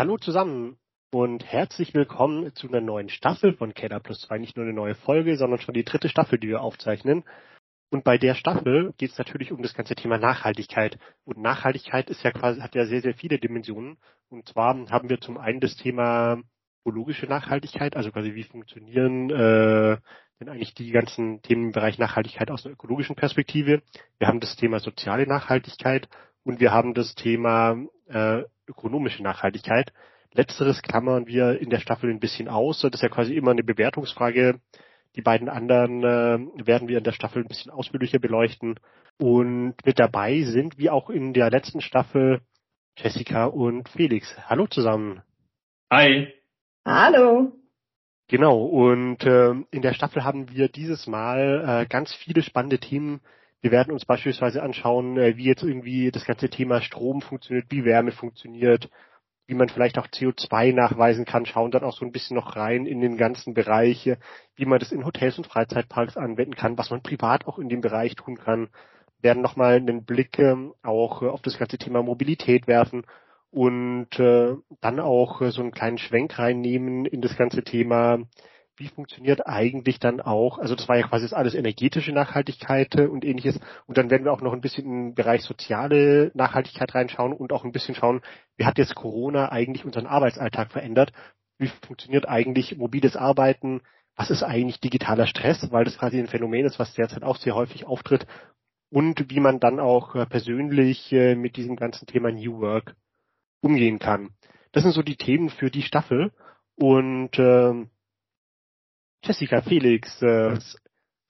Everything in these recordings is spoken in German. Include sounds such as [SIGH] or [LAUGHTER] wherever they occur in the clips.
Hallo zusammen und herzlich willkommen zu einer neuen Staffel von Keller Plus 2. Nicht nur eine neue Folge, sondern schon die dritte Staffel, die wir aufzeichnen. Und bei der Staffel geht es natürlich um das ganze Thema Nachhaltigkeit. Und Nachhaltigkeit ist ja quasi, hat ja sehr, sehr viele Dimensionen. Und zwar haben wir zum einen das Thema ökologische Nachhaltigkeit, also quasi wie funktionieren äh, denn eigentlich die ganzen Themen im Bereich Nachhaltigkeit aus einer ökologischen Perspektive. Wir haben das Thema soziale Nachhaltigkeit und wir haben das Thema äh, ökonomische Nachhaltigkeit. Letzteres klammern wir in der Staffel ein bisschen aus. Das ist ja quasi immer eine Bewertungsfrage. Die beiden anderen äh, werden wir in der Staffel ein bisschen ausführlicher beleuchten. Und mit dabei sind, wie auch in der letzten Staffel, Jessica und Felix. Hallo zusammen. Hi. Hallo. Genau, und äh, in der Staffel haben wir dieses Mal äh, ganz viele spannende Themen. Wir werden uns beispielsweise anschauen, äh, wie jetzt irgendwie das ganze Thema Strom funktioniert, wie Wärme funktioniert, wie man vielleicht auch CO2 nachweisen kann, schauen dann auch so ein bisschen noch rein in den ganzen Bereich, wie man das in Hotels und Freizeitparks anwenden kann, was man privat auch in dem Bereich tun kann, werden nochmal einen Blick ähm, auch auf das ganze Thema Mobilität werfen und äh, dann auch äh, so einen kleinen Schwenk reinnehmen in das ganze Thema, wie funktioniert eigentlich dann auch, also das war ja quasi alles energetische Nachhaltigkeit äh, und ähnliches. Und dann werden wir auch noch ein bisschen im Bereich soziale Nachhaltigkeit reinschauen und auch ein bisschen schauen, wie hat jetzt Corona eigentlich unseren Arbeitsalltag verändert? Wie funktioniert eigentlich mobiles Arbeiten? Was ist eigentlich digitaler Stress? Weil das quasi ein Phänomen ist, was derzeit auch sehr häufig auftritt. Und wie man dann auch äh, persönlich äh, mit diesem ganzen Thema New Work umgehen kann. Das sind so die Themen für die Staffel. Und äh, Jessica, Felix, äh,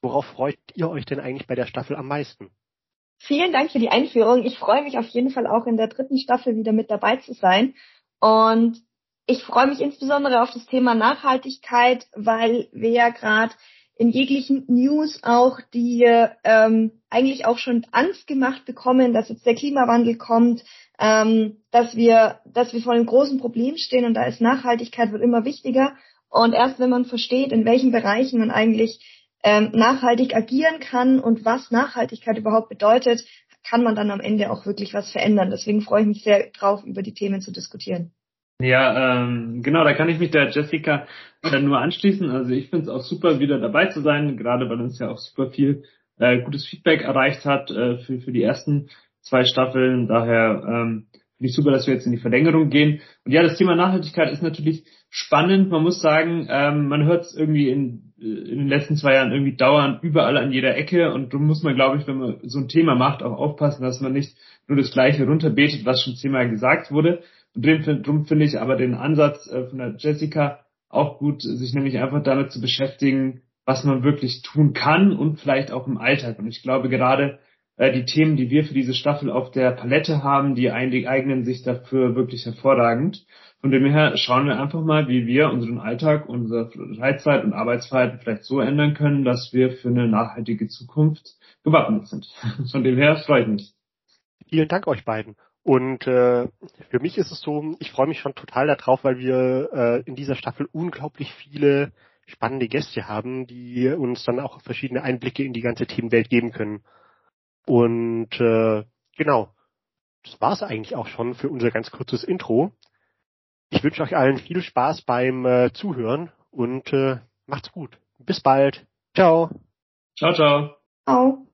worauf freut ihr euch denn eigentlich bei der Staffel am meisten? Vielen Dank für die Einführung. Ich freue mich auf jeden Fall auch in der dritten Staffel wieder mit dabei zu sein. Und ich freue mich insbesondere auf das Thema Nachhaltigkeit, weil wir ja gerade in jeglichen News auch die ähm, eigentlich auch schon Angst gemacht bekommen, dass jetzt der Klimawandel kommt, ähm, dass wir, dass wir vor einem großen Problem stehen und da ist Nachhaltigkeit wird immer wichtiger. Und erst wenn man versteht, in welchen Bereichen man eigentlich ähm, nachhaltig agieren kann und was Nachhaltigkeit überhaupt bedeutet, kann man dann am Ende auch wirklich was verändern. Deswegen freue ich mich sehr drauf, über die Themen zu diskutieren. Ja, ähm, genau, da kann ich mich der Jessica dann nur anschließen. Also ich finde es auch super, wieder dabei zu sein, gerade weil uns ja auch super viel äh, gutes Feedback erreicht hat äh, für, für die ersten zwei Staffeln. Daher ähm, finde ich super, dass wir jetzt in die Verlängerung gehen. Und ja, das Thema Nachhaltigkeit ist natürlich spannend. Man muss sagen, ähm, man hört es irgendwie in, in den letzten zwei Jahren irgendwie dauernd überall an jeder Ecke. Und darum muss man, glaube ich, wenn man so ein Thema macht, auch aufpassen, dass man nicht nur das Gleiche runterbetet, was schon zehnmal gesagt wurde. Und darum finde ich aber den Ansatz äh, von der Jessica auch gut, sich nämlich einfach damit zu beschäftigen, was man wirklich tun kann und vielleicht auch im Alltag. Und ich glaube gerade äh, die Themen, die wir für diese Staffel auf der Palette haben, die eignen sich dafür wirklich hervorragend. Von dem her schauen wir einfach mal, wie wir unseren Alltag, unsere Freizeit und Arbeitsverhalten vielleicht so ändern können, dass wir für eine nachhaltige Zukunft gewappnet sind. [LAUGHS] Von dem her freut mich. Vielen Dank euch beiden. Und äh, für mich ist es so, ich freue mich schon total darauf, weil wir äh, in dieser Staffel unglaublich viele spannende Gäste haben, die uns dann auch verschiedene Einblicke in die ganze Themenwelt geben können. Und äh, genau, das war's eigentlich auch schon für unser ganz kurzes Intro. Ich wünsche euch allen viel Spaß beim äh, Zuhören und äh, macht's gut. Bis bald. Ciao. Ciao, ciao. Ciao.